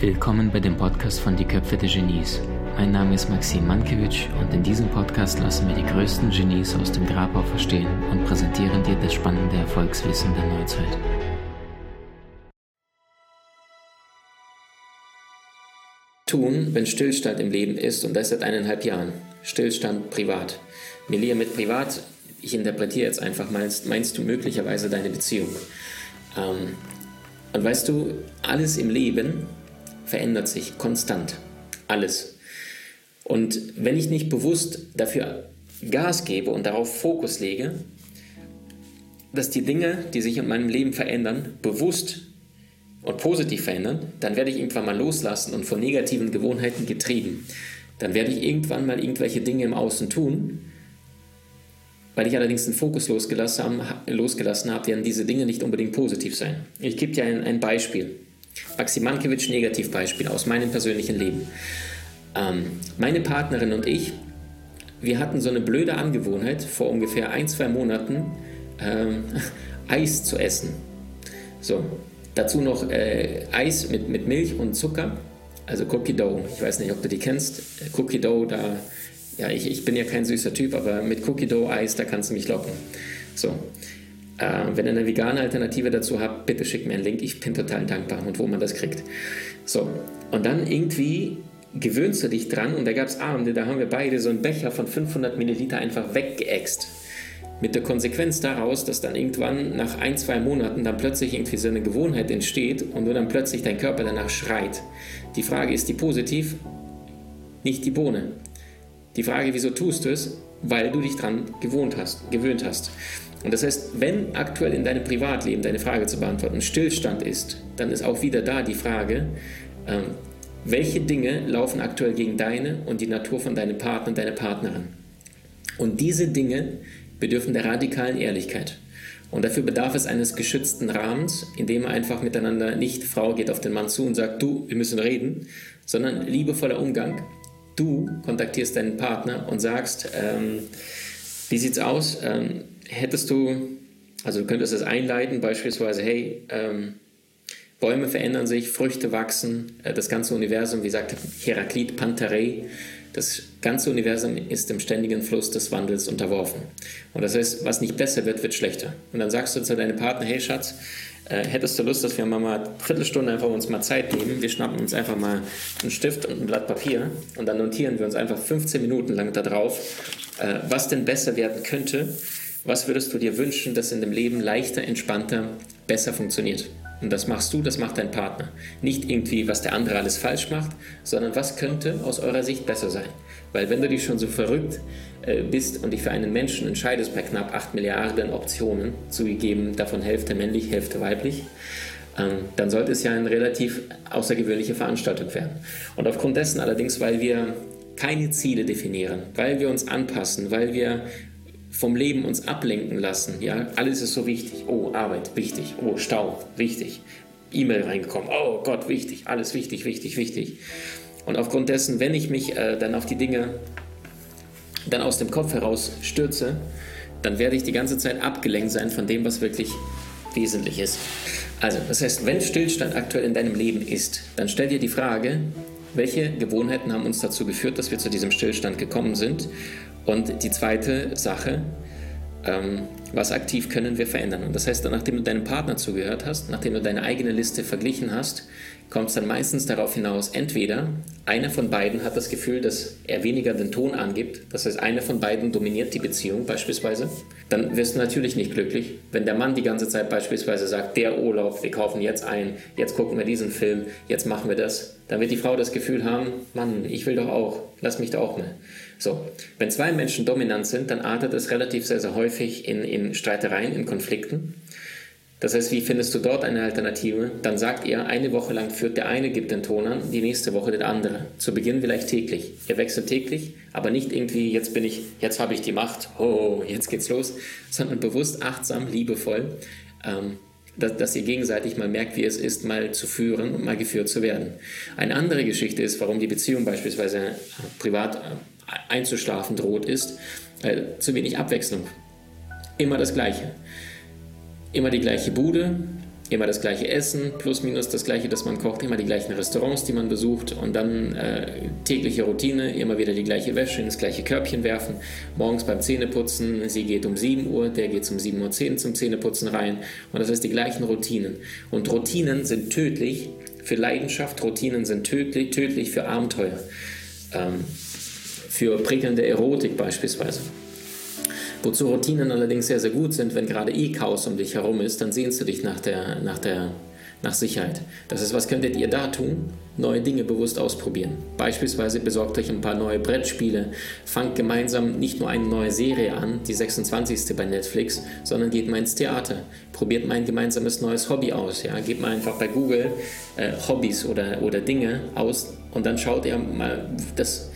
Willkommen bei dem Podcast von Die Köpfe der Genies. Mein Name ist Maxim Mankewitsch und in diesem Podcast lassen wir die größten Genies aus dem Grabau verstehen und präsentieren dir das spannende Erfolgswissen der Neuzeit. Tun, wenn Stillstand im Leben ist und das seit eineinhalb Jahren. Stillstand privat. Melia mit privat, ich interpretiere jetzt einfach, meinst, meinst du möglicherweise deine Beziehung. Ähm, und weißt du, alles im Leben verändert sich konstant. Alles. Und wenn ich nicht bewusst dafür Gas gebe und darauf Fokus lege, dass die Dinge, die sich in meinem Leben verändern, bewusst und positiv verändern, dann werde ich irgendwann mal loslassen und von negativen Gewohnheiten getrieben. Dann werde ich irgendwann mal irgendwelche Dinge im Außen tun, weil ich allerdings den Fokus losgelassen, losgelassen habe, werden diese Dinge nicht unbedingt positiv sein. Ich gebe dir ein, ein Beispiel. Maxim Mankiewicz, Negativbeispiel aus meinem persönlichen Leben. Ähm, meine Partnerin und ich, wir hatten so eine blöde Angewohnheit, vor ungefähr ein, zwei Monaten ähm, Eis zu essen. So, dazu noch äh, Eis mit, mit Milch und Zucker, also Cookie Dough. Ich weiß nicht, ob du die kennst. Cookie Dough, da, ja, ich, ich bin ja kein süßer Typ, aber mit Cookie Dough Eis, da kannst du mich locken. So, äh, wenn ihr eine vegane Alternative dazu habt, bitte schickt mir einen Link. Ich bin total dankbar und wo man das kriegt. So, und dann irgendwie gewöhnst du dich dran und da gab es Abende, da haben wir beide so einen Becher von 500 Milliliter einfach weggeäxt. Mit der Konsequenz daraus, dass dann irgendwann nach ein, zwei Monaten dann plötzlich irgendwie so eine Gewohnheit entsteht und du dann plötzlich dein Körper danach schreit. Die Frage ist die positiv, nicht die Bohne. Die Frage, wieso tust du es? Weil du dich dran gewohnt hast, gewöhnt hast. Und das heißt, wenn aktuell in deinem Privatleben deine Frage zu beantworten Stillstand ist, dann ist auch wieder da die Frage, ähm, welche Dinge laufen aktuell gegen deine und die Natur von deinem Partner und deiner Partnerin. Und diese Dinge bedürfen der radikalen Ehrlichkeit. Und dafür bedarf es eines geschützten Rahmens, in dem man einfach miteinander nicht Frau geht auf den Mann zu und sagt, du, wir müssen reden, sondern liebevoller Umgang. Du kontaktierst deinen Partner und sagst, ähm, wie sieht's aus? Ähm, hättest du, also du könntest es einleiten, beispielsweise, hey, ähm, Bäume verändern sich, Früchte wachsen, äh, das ganze Universum, wie sagt Heraklit Pantarei, das ganze Universum ist im ständigen Fluss des Wandels unterworfen. Und das heißt, was nicht besser wird, wird schlechter. Und dann sagst du zu deinem Partner, hey Schatz, äh, hättest du Lust, dass wir mal eine Viertelstunde einfach uns mal Zeit nehmen? Wir schnappen uns einfach mal einen Stift und ein Blatt Papier und dann notieren wir uns einfach 15 Minuten lang da drauf, äh, was denn besser werden könnte. Was würdest du dir wünschen, dass in dem Leben leichter, entspannter, besser funktioniert? Und das machst du, das macht dein Partner. Nicht irgendwie, was der andere alles falsch macht, sondern was könnte aus eurer Sicht besser sein. Weil wenn du dich schon so verrückt äh, bist und dich für einen Menschen entscheidest bei knapp 8 Milliarden Optionen, zugegeben davon Hälfte männlich, Hälfte weiblich, ähm, dann sollte es ja eine relativ außergewöhnliche Veranstaltung werden. Und aufgrund dessen allerdings, weil wir keine Ziele definieren, weil wir uns anpassen, weil wir vom Leben uns ablenken lassen. Ja, alles ist so wichtig. Oh, Arbeit, wichtig. Oh, Stau, wichtig. E-Mail reingekommen. Oh Gott, wichtig. Alles wichtig, wichtig, wichtig. Und aufgrund dessen, wenn ich mich äh, dann auf die Dinge dann aus dem Kopf heraus stürze, dann werde ich die ganze Zeit abgelenkt sein von dem, was wirklich wesentlich ist. Also, das heißt, wenn Stillstand aktuell in deinem Leben ist, dann stell dir die Frage, welche Gewohnheiten haben uns dazu geführt, dass wir zu diesem Stillstand gekommen sind und die zweite Sache, ähm, was aktiv können wir verändern? Und das heißt, nachdem du deinem Partner zugehört hast, nachdem du deine eigene Liste verglichen hast, kommt es dann meistens darauf hinaus, entweder einer von beiden hat das Gefühl, dass er weniger den Ton angibt, das heißt, einer von beiden dominiert die Beziehung beispielsweise, dann wirst du natürlich nicht glücklich. Wenn der Mann die ganze Zeit beispielsweise sagt, der Urlaub, wir kaufen jetzt ein, jetzt gucken wir diesen Film, jetzt machen wir das, dann wird die Frau das Gefühl haben, Mann, ich will doch auch, lass mich doch auch mal. So, wenn zwei Menschen dominant sind, dann artet es relativ sehr, sehr häufig in, in Streitereien, in Konflikten. Das heißt, wie findest du dort eine Alternative? Dann sagt ihr, eine Woche lang führt der eine, gibt den Ton an, die nächste Woche der andere. Zu Beginn vielleicht täglich. Ihr wechselt täglich, aber nicht irgendwie, jetzt bin ich, jetzt habe ich die Macht, oh, jetzt geht's los, sondern bewusst, achtsam, liebevoll, ähm, dass, dass ihr gegenseitig mal merkt, wie es ist, mal zu führen und mal geführt zu werden. Eine andere Geschichte ist, warum die Beziehung beispielsweise äh, privat äh, einzuschlafen droht, ist äh, zu wenig Abwechslung. Immer das Gleiche. Immer die gleiche Bude, immer das gleiche Essen, plus minus das gleiche, das man kocht, immer die gleichen Restaurants, die man besucht und dann äh, tägliche Routine, immer wieder die gleiche Wäsche in das gleiche Körbchen werfen, morgens beim Zähneputzen, sie geht um 7 Uhr, der geht um 7.10 Uhr zum Zähneputzen rein und das heißt die gleichen Routinen. Und Routinen sind tödlich für Leidenschaft, Routinen sind tödlich, tödlich für Abenteuer, ähm, für prickelnde Erotik beispielsweise. Wozu Routinen allerdings sehr, sehr gut sind, wenn gerade eh Chaos um dich herum ist, dann sehnst du dich nach, der, nach, der, nach Sicherheit. Das ist, was könntet ihr da tun? Neue Dinge bewusst ausprobieren. Beispielsweise besorgt euch ein paar neue Brettspiele, fangt gemeinsam nicht nur eine neue Serie an, die 26. bei Netflix, sondern geht mal ins Theater. Probiert mal ein gemeinsames neues Hobby aus. Ja? Gebt mal einfach bei Google äh, Hobbys oder, oder Dinge aus und dann schaut ihr mal das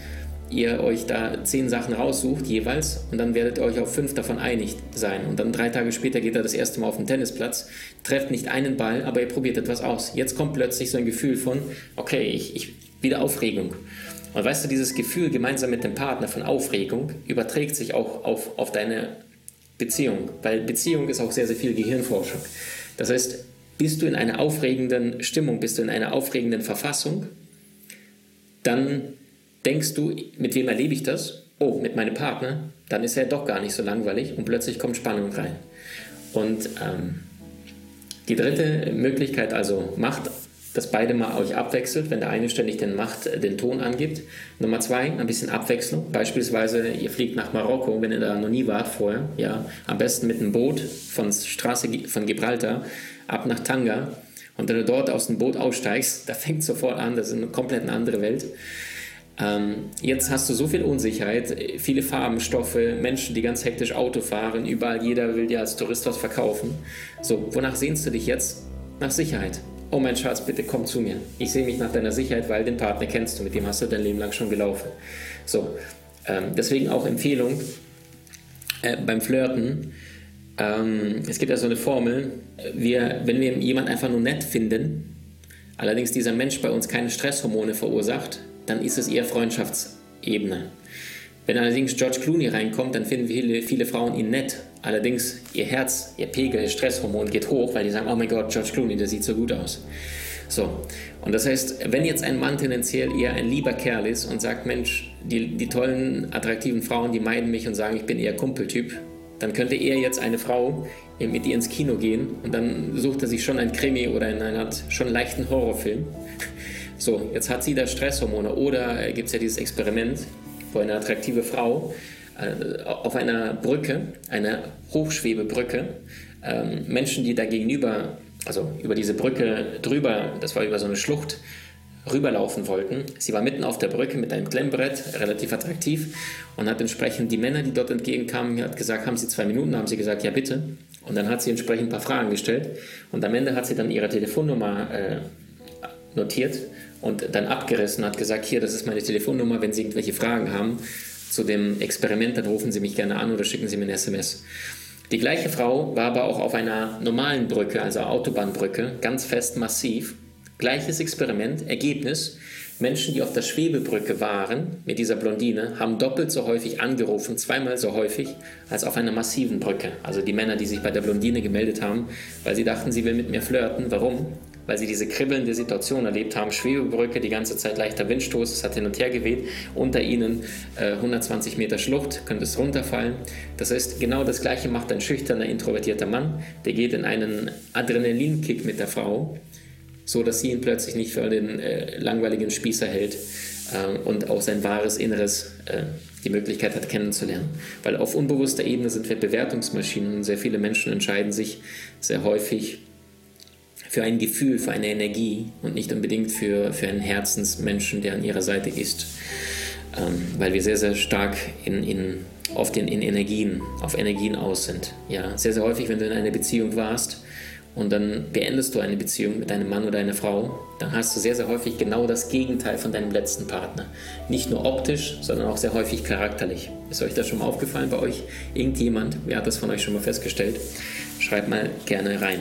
ihr euch da zehn Sachen raussucht jeweils und dann werdet ihr euch auf fünf davon einig sein. Und dann drei Tage später geht er das erste Mal auf den Tennisplatz, trefft nicht einen Ball, aber ihr probiert etwas aus. Jetzt kommt plötzlich so ein Gefühl von, okay, ich, ich wieder Aufregung. Und weißt du, dieses Gefühl gemeinsam mit dem Partner von Aufregung überträgt sich auch auf, auf deine Beziehung, weil Beziehung ist auch sehr, sehr viel Gehirnforschung. Das heißt, bist du in einer aufregenden Stimmung, bist du in einer aufregenden Verfassung, dann denkst du, mit wem erlebe ich das? Oh, mit meinem Partner, dann ist er doch gar nicht so langweilig und plötzlich kommt Spannung rein. Und ähm, die dritte Möglichkeit also macht, dass beide mal euch abwechselt, wenn der eine ständig den Macht, den Ton angibt. Nummer zwei, ein bisschen Abwechslung. Beispielsweise, ihr fliegt nach Marokko, wenn ihr da noch nie wart vorher, ja, am besten mit einem Boot von Straße von Gibraltar ab nach Tanga. Und wenn du dort aus dem Boot aussteigst, da fängt sofort an, das ist eine komplett andere Welt. Ähm, jetzt hast du so viel Unsicherheit, viele Farbenstoffe, Menschen, die ganz hektisch Auto fahren, überall jeder will dir als Tourist was verkaufen. So, wonach sehnst du dich jetzt? Nach Sicherheit. Oh mein Schatz, bitte komm zu mir. Ich sehe mich nach deiner Sicherheit, weil den Partner kennst du, mit dem hast du dein Leben lang schon gelaufen. So, ähm, deswegen auch Empfehlung äh, beim Flirten. Ähm, es gibt ja so eine Formel, wir, wenn wir jemanden einfach nur nett finden, allerdings dieser Mensch bei uns keine Stresshormone verursacht, dann ist es eher Freundschaftsebene. Wenn allerdings George Clooney reinkommt, dann finden viele, viele Frauen ihn nett. Allerdings ihr Herz, ihr Pegel, Stresshormon geht hoch, weil die sagen, oh mein Gott, George Clooney, der sieht so gut aus. So, und das heißt, wenn jetzt ein Mann tendenziell eher ein lieber Kerl ist und sagt, Mensch, die, die tollen, attraktiven Frauen, die meiden mich und sagen, ich bin eher Kumpeltyp, dann könnte er jetzt eine Frau mit ihr ins Kino gehen und dann sucht er sich schon ein Krimi oder in einer Art schon leichten Horrorfilm so, jetzt hat sie da Stresshormone. Oder gibt es ja dieses Experiment, wo eine attraktive Frau äh, auf einer Brücke, einer Hochschwebebrücke, ähm, Menschen, die da gegenüber, also über diese Brücke drüber, das war über so eine Schlucht, rüberlaufen wollten. Sie war mitten auf der Brücke mit einem Klemmbrett, relativ attraktiv, und hat entsprechend die Männer, die dort entgegenkamen, hat gesagt, haben Sie zwei Minuten? Haben sie gesagt, ja bitte. Und dann hat sie entsprechend ein paar Fragen gestellt. Und am Ende hat sie dann ihre Telefonnummer äh, notiert und dann abgerissen hat gesagt, hier, das ist meine Telefonnummer, wenn Sie irgendwelche Fragen haben zu dem Experiment, dann rufen Sie mich gerne an oder schicken Sie mir ein SMS. Die gleiche Frau war aber auch auf einer normalen Brücke, also Autobahnbrücke, ganz fest massiv. Gleiches Experiment, Ergebnis. Menschen, die auf der Schwebebrücke waren mit dieser Blondine, haben doppelt so häufig angerufen, zweimal so häufig, als auf einer massiven Brücke. Also die Männer, die sich bei der Blondine gemeldet haben, weil sie dachten, sie will mit mir flirten. Warum? Weil sie diese kribbelnde Situation erlebt haben. Schwebebrücke, die ganze Zeit leichter Windstoß, es hat hin und her geweht. Unter ihnen äh, 120 Meter Schlucht, könnte es runterfallen. Das heißt, genau das Gleiche macht ein schüchterner, introvertierter Mann. Der geht in einen Adrenalinkick mit der Frau, so dass sie ihn plötzlich nicht für den äh, langweiligen Spießer hält äh, und auch sein wahres Inneres äh, die Möglichkeit hat kennenzulernen. Weil auf unbewusster Ebene sind wir Bewertungsmaschinen und sehr viele Menschen entscheiden sich sehr häufig für ein Gefühl, für eine Energie und nicht unbedingt für, für einen Herzensmenschen, der an ihrer Seite ist. Ähm, weil wir sehr, sehr stark in, in, oft in, in Energien, auf Energien aus sind. Ja, sehr, sehr häufig, wenn du in einer Beziehung warst und dann beendest du eine Beziehung mit deinem Mann oder einer Frau, dann hast du sehr, sehr häufig genau das Gegenteil von deinem letzten Partner. Nicht nur optisch, sondern auch sehr häufig charakterlich. Ist euch das schon mal aufgefallen bei euch? Irgendjemand, wer hat das von euch schon mal festgestellt? Schreibt mal gerne rein.